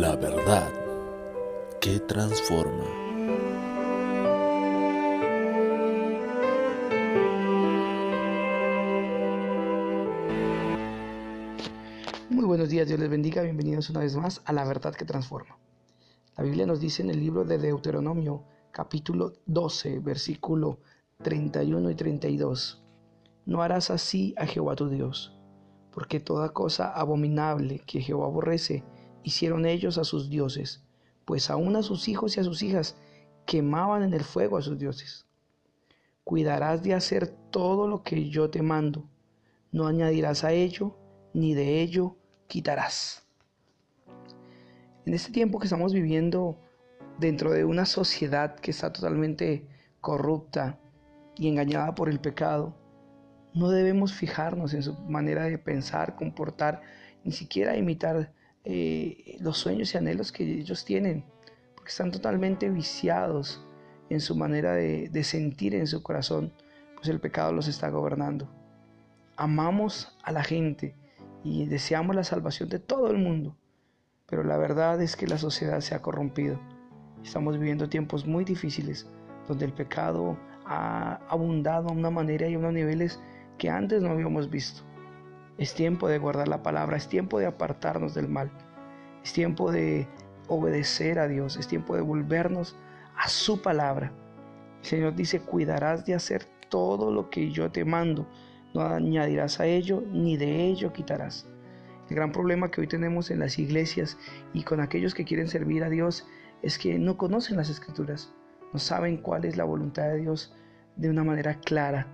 La verdad que transforma. Muy buenos días, Dios les bendiga, bienvenidos una vez más a La verdad que transforma. La Biblia nos dice en el libro de Deuteronomio capítulo 12, versículo 31 y 32, No harás así a Jehová tu Dios, porque toda cosa abominable que Jehová aborrece, hicieron ellos a sus dioses, pues aún a sus hijos y a sus hijas quemaban en el fuego a sus dioses. Cuidarás de hacer todo lo que yo te mando, no añadirás a ello, ni de ello quitarás. En este tiempo que estamos viviendo dentro de una sociedad que está totalmente corrupta y engañada por el pecado, no debemos fijarnos en su manera de pensar, comportar, ni siquiera imitar eh, los sueños y anhelos que ellos tienen, porque están totalmente viciados en su manera de, de sentir en su corazón, pues el pecado los está gobernando. Amamos a la gente y deseamos la salvación de todo el mundo, pero la verdad es que la sociedad se ha corrompido. Estamos viviendo tiempos muy difíciles donde el pecado ha abundado a una manera y a unos niveles que antes no habíamos visto. Es tiempo de guardar la palabra, es tiempo de apartarnos del mal, es tiempo de obedecer a Dios, es tiempo de volvernos a su palabra. El Señor dice, cuidarás de hacer todo lo que yo te mando, no añadirás a ello, ni de ello quitarás. El gran problema que hoy tenemos en las iglesias y con aquellos que quieren servir a Dios es que no conocen las escrituras, no saben cuál es la voluntad de Dios de una manera clara.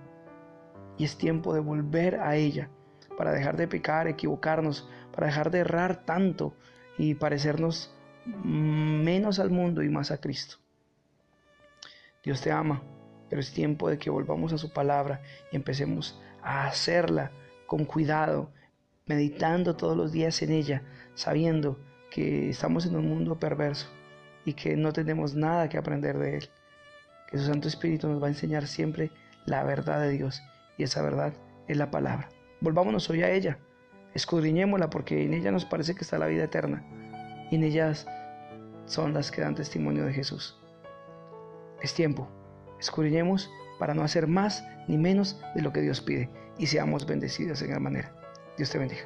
Y es tiempo de volver a ella para dejar de pecar, equivocarnos, para dejar de errar tanto y parecernos menos al mundo y más a Cristo. Dios te ama, pero es tiempo de que volvamos a su palabra y empecemos a hacerla con cuidado, meditando todos los días en ella, sabiendo que estamos en un mundo perverso y que no tenemos nada que aprender de él. Que su Santo Espíritu nos va a enseñar siempre la verdad de Dios y esa verdad es la palabra. Volvámonos hoy a ella, escudriñémosla porque en ella nos parece que está la vida eterna y en ellas son las que dan testimonio de Jesús. Es tiempo, escudriñemos para no hacer más ni menos de lo que Dios pide y seamos bendecidos en gran manera. Dios te bendiga.